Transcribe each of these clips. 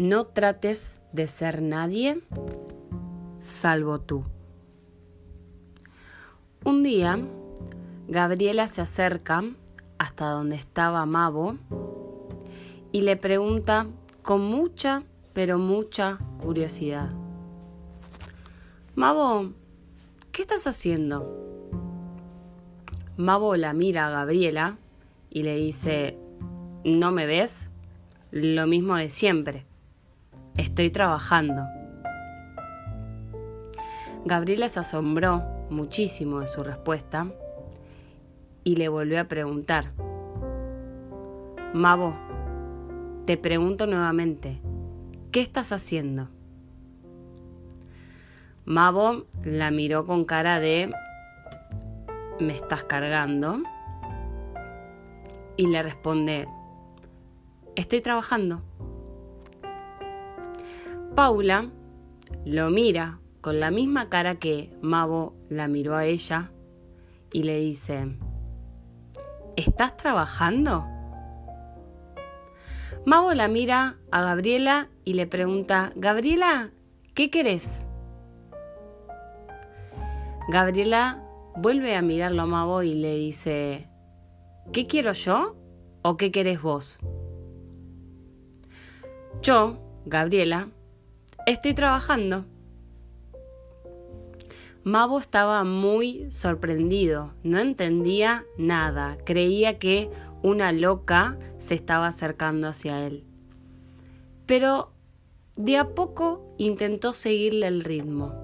No trates de ser nadie salvo tú. Un día, Gabriela se acerca hasta donde estaba Mabo y le pregunta con mucha, pero mucha curiosidad. Mabo, ¿qué estás haciendo? Mabo la mira a Gabriela y le dice, ¿no me ves? Lo mismo de siempre. Estoy trabajando. Gabriela se asombró muchísimo de su respuesta y le volvió a preguntar. Mabo, te pregunto nuevamente, ¿qué estás haciendo? Mabo la miró con cara de ¿me estás cargando? Y le responde, estoy trabajando. Paula lo mira con la misma cara que Mabo la miró a ella y le dice, ¿estás trabajando? Mabo la mira a Gabriela y le pregunta, Gabriela, ¿qué querés? Gabriela vuelve a mirarlo a Mabo y le dice, ¿qué quiero yo o qué querés vos? Yo, Gabriela, estoy trabajando. Mabo estaba muy sorprendido, no entendía nada, creía que una loca se estaba acercando hacia él. Pero de a poco intentó seguirle el ritmo.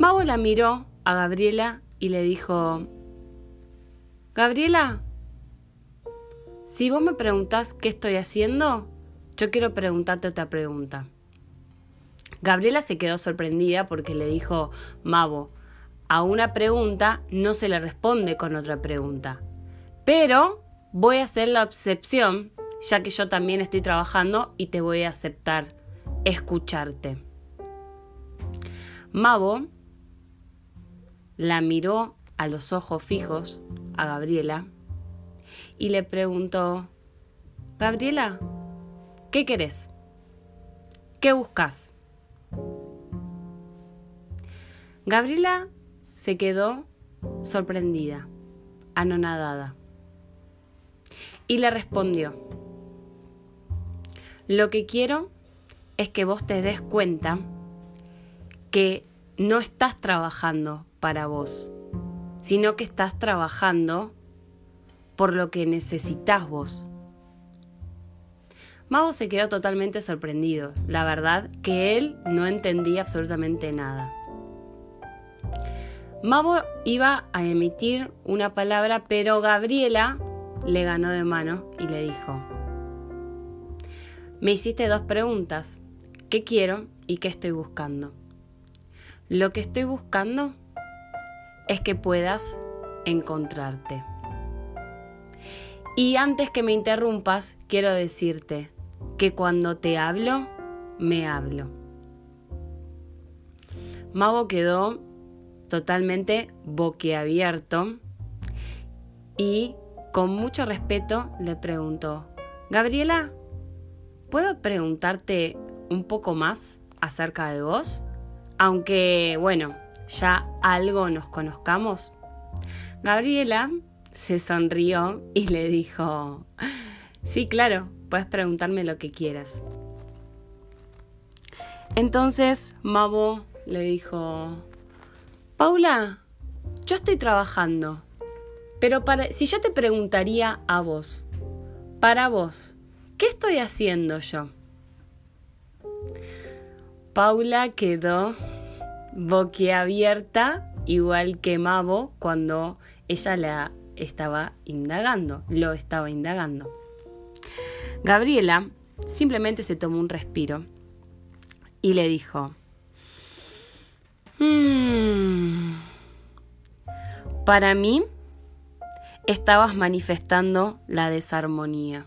Mabo la miró a Gabriela y le dijo, Gabriela, si vos me preguntás qué estoy haciendo, yo quiero preguntarte otra pregunta. Gabriela se quedó sorprendida porque le dijo, Mabo, a una pregunta no se le responde con otra pregunta. Pero voy a hacer la excepción, ya que yo también estoy trabajando y te voy a aceptar escucharte. Mabo la miró a los ojos fijos a Gabriela y le preguntó, Gabriela, ¿qué querés? ¿Qué buscas? Gabriela se quedó sorprendida, anonadada, y le respondió, lo que quiero es que vos te des cuenta que no estás trabajando para vos, sino que estás trabajando por lo que necesitas vos. Mago se quedó totalmente sorprendido, la verdad que él no entendía absolutamente nada. Mabo iba a emitir una palabra, pero Gabriela le ganó de mano y le dijo, me hiciste dos preguntas, ¿qué quiero y qué estoy buscando? Lo que estoy buscando es que puedas encontrarte. Y antes que me interrumpas, quiero decirte que cuando te hablo, me hablo. Mago quedó totalmente boquiabierto y con mucho respeto le preguntó, Gabriela, ¿puedo preguntarte un poco más acerca de vos? Aunque, bueno, ya algo nos conozcamos. Gabriela se sonrió y le dijo, sí, claro, puedes preguntarme lo que quieras. Entonces Mabo le dijo, Paula, yo estoy trabajando, pero para, si yo te preguntaría a vos, para vos, ¿qué estoy haciendo yo? Paula quedó boquiabierta, igual que Mabo cuando ella la estaba indagando, lo estaba indagando. Gabriela simplemente se tomó un respiro y le dijo, mm, para mí estabas manifestando la desarmonía.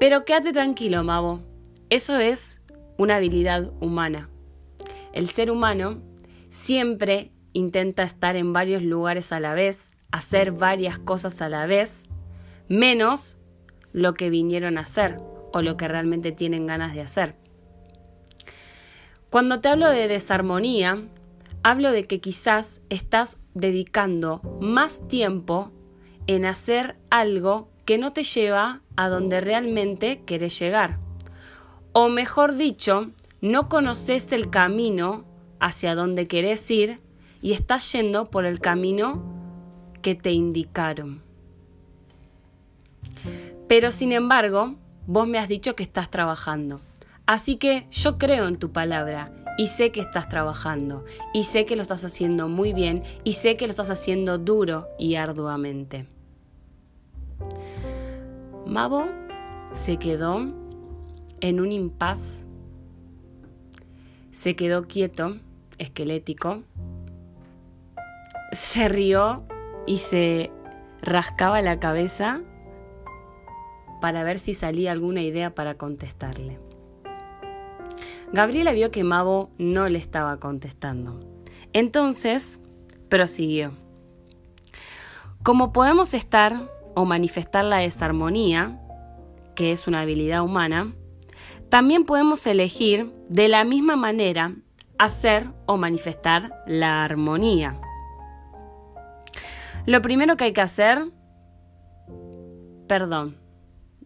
Pero quédate tranquilo, Mabo, eso es una habilidad humana. El ser humano siempre intenta estar en varios lugares a la vez, hacer varias cosas a la vez, menos lo que vinieron a hacer o lo que realmente tienen ganas de hacer. Cuando te hablo de desarmonía, hablo de que quizás estás dedicando más tiempo en hacer algo que no te lleva a donde realmente querés llegar. O mejor dicho, no conoces el camino hacia donde querés ir y estás yendo por el camino que te indicaron. Pero sin embargo, vos me has dicho que estás trabajando. Así que yo creo en tu palabra y sé que estás trabajando y sé que lo estás haciendo muy bien y sé que lo estás haciendo duro y arduamente. Mavo se quedó en un impas, se quedó quieto, esquelético, se rió y se rascaba la cabeza para ver si salía alguna idea para contestarle. Gabriela vio que Mavo no le estaba contestando. Entonces, prosiguió. Como podemos estar o manifestar la desarmonía, que es una habilidad humana, también podemos elegir de la misma manera hacer o manifestar la armonía. Lo primero que hay que hacer... Perdón,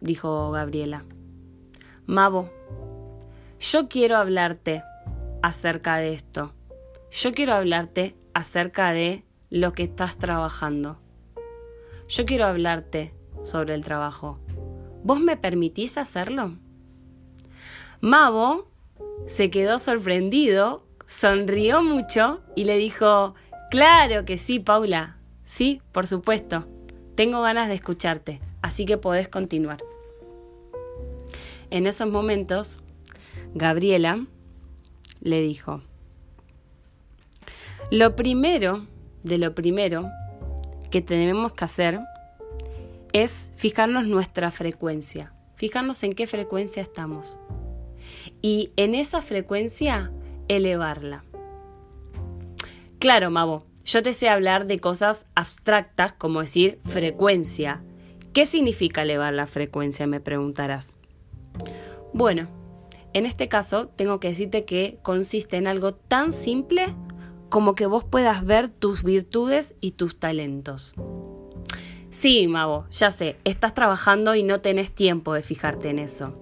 dijo Gabriela. Mavo, yo quiero hablarte acerca de esto. Yo quiero hablarte acerca de lo que estás trabajando. Yo quiero hablarte sobre el trabajo. ¿Vos me permitís hacerlo? Mavo se quedó sorprendido, sonrió mucho y le dijo, claro que sí, Paula, sí, por supuesto, tengo ganas de escucharte, así que podés continuar. En esos momentos, Gabriela le dijo, lo primero de lo primero que tenemos que hacer es fijarnos nuestra frecuencia, fijarnos en qué frecuencia estamos y en esa frecuencia elevarla. Claro, Mavo, yo te sé hablar de cosas abstractas como decir frecuencia. ¿Qué significa elevar la frecuencia? Me preguntarás. Bueno, en este caso tengo que decirte que consiste en algo tan simple como que vos puedas ver tus virtudes y tus talentos. Sí, Mavo, ya sé, estás trabajando y no tenés tiempo de fijarte en eso.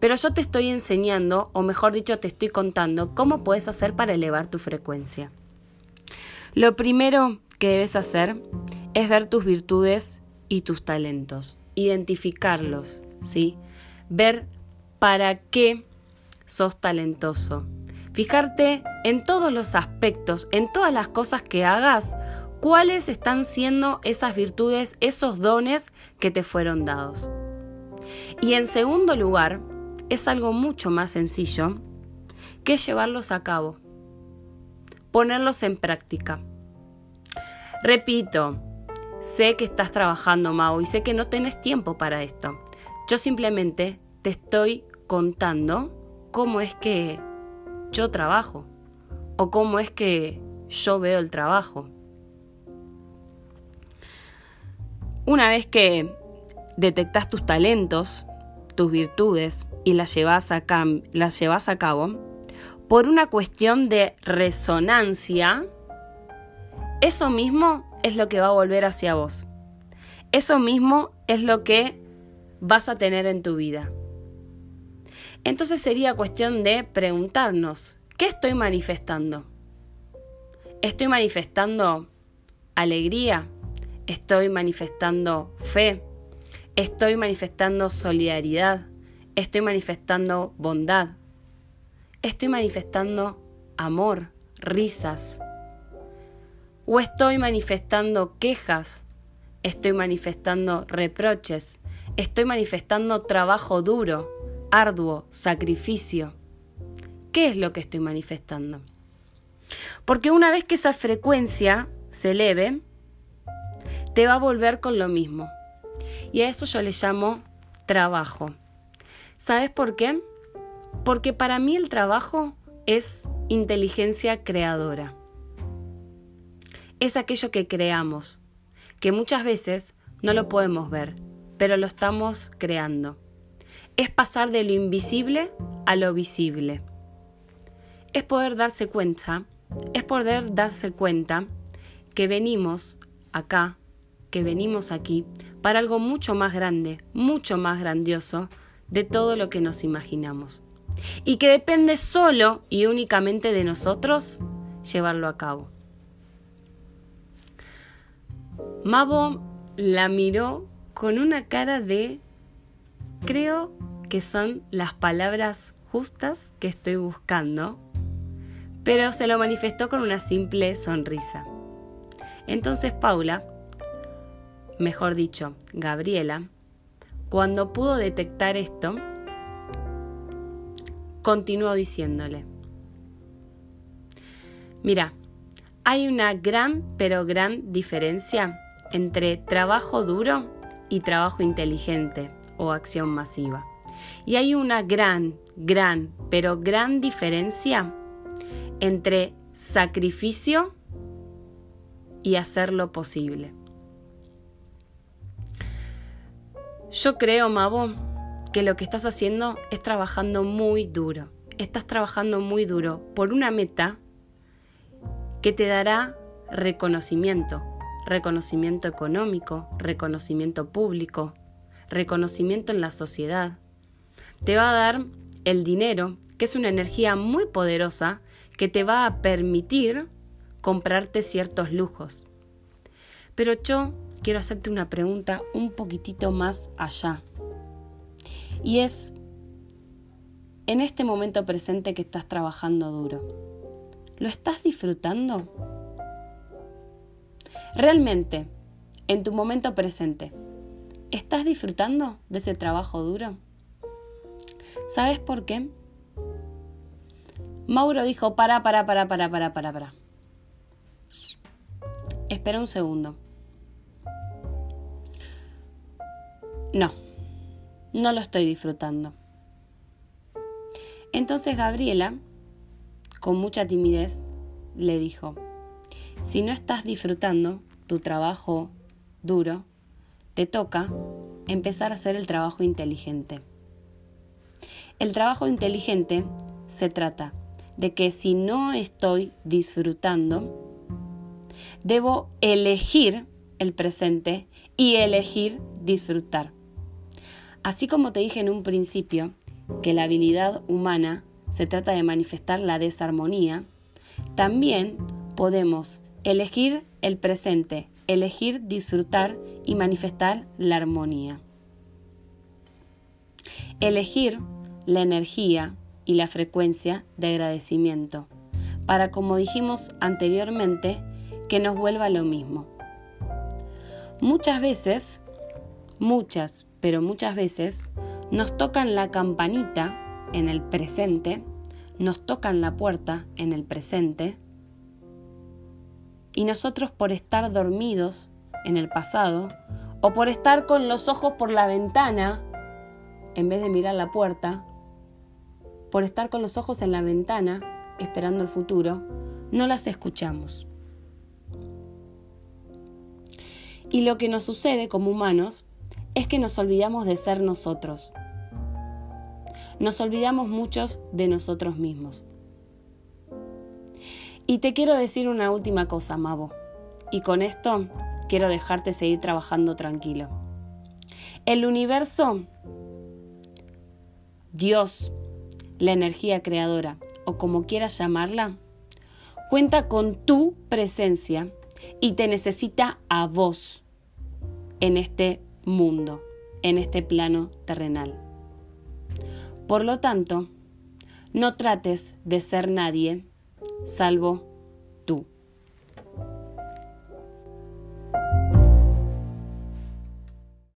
Pero yo te estoy enseñando, o mejor dicho, te estoy contando cómo puedes hacer para elevar tu frecuencia. Lo primero que debes hacer es ver tus virtudes y tus talentos, identificarlos, ¿sí? Ver para qué sos talentoso. Fijarte en todos los aspectos, en todas las cosas que hagas, cuáles están siendo esas virtudes, esos dones que te fueron dados. Y en segundo lugar, es algo mucho más sencillo que llevarlos a cabo, ponerlos en práctica. Repito, sé que estás trabajando, Mao, y sé que no tenés tiempo para esto. Yo simplemente te estoy contando cómo es que yo trabajo o cómo es que yo veo el trabajo. Una vez que detectas tus talentos, tus virtudes y las llevas a, las llevas a cabo, por una cuestión de resonancia, eso mismo es lo que va a volver hacia vos. Eso mismo es lo que vas a tener en tu vida. Entonces sería cuestión de preguntarnos, ¿qué estoy manifestando? ¿Estoy manifestando alegría? ¿Estoy manifestando fe? ¿Estoy manifestando solidaridad? Estoy manifestando bondad. Estoy manifestando amor, risas. O estoy manifestando quejas. Estoy manifestando reproches. Estoy manifestando trabajo duro, arduo, sacrificio. ¿Qué es lo que estoy manifestando? Porque una vez que esa frecuencia se eleve, te va a volver con lo mismo. Y a eso yo le llamo trabajo. ¿Sabes por qué? Porque para mí el trabajo es inteligencia creadora. Es aquello que creamos, que muchas veces no lo podemos ver, pero lo estamos creando. es pasar de lo invisible a lo visible. Es poder darse cuenta, es poder darse cuenta que venimos acá, que venimos aquí, para algo mucho más grande, mucho más grandioso de todo lo que nos imaginamos. Y que depende solo y únicamente de nosotros llevarlo a cabo. Mabo la miró con una cara de creo que son las palabras justas que estoy buscando, pero se lo manifestó con una simple sonrisa. Entonces Paula, mejor dicho, Gabriela, cuando pudo detectar esto, continuó diciéndole, mira, hay una gran, pero gran diferencia entre trabajo duro y trabajo inteligente o acción masiva. Y hay una gran, gran, pero gran diferencia entre sacrificio y hacer lo posible. Yo creo, Mabo, que lo que estás haciendo es trabajando muy duro. Estás trabajando muy duro por una meta que te dará reconocimiento, reconocimiento económico, reconocimiento público, reconocimiento en la sociedad. Te va a dar el dinero, que es una energía muy poderosa que te va a permitir comprarte ciertos lujos. Pero yo quiero hacerte una pregunta un poquitito más allá. Y es, en este momento presente que estás trabajando duro, ¿lo estás disfrutando? Realmente, en tu momento presente, ¿estás disfrutando de ese trabajo duro? ¿Sabes por qué? Mauro dijo, para, para, para, para, para, para, para. Espera un segundo. No, no lo estoy disfrutando. Entonces Gabriela, con mucha timidez, le dijo, si no estás disfrutando tu trabajo duro, te toca empezar a hacer el trabajo inteligente. El trabajo inteligente se trata de que si no estoy disfrutando, debo elegir el presente y elegir disfrutar. Así como te dije en un principio que la habilidad humana se trata de manifestar la desarmonía, también podemos elegir el presente, elegir disfrutar y manifestar la armonía. Elegir la energía y la frecuencia de agradecimiento, para, como dijimos anteriormente, que nos vuelva lo mismo. Muchas veces, muchas, pero muchas veces nos tocan la campanita en el presente, nos tocan la puerta en el presente, y nosotros por estar dormidos en el pasado, o por estar con los ojos por la ventana, en vez de mirar la puerta, por estar con los ojos en la ventana, esperando el futuro, no las escuchamos. Y lo que nos sucede como humanos es que nos olvidamos de ser nosotros. Nos olvidamos muchos de nosotros mismos. Y te quiero decir una última cosa, Mavo. Y con esto quiero dejarte seguir trabajando tranquilo. El universo, Dios, la energía creadora, o como quieras llamarla, cuenta con tu presencia y te necesita a vos en este mundo, en este plano terrenal. Por lo tanto, no trates de ser nadie salvo.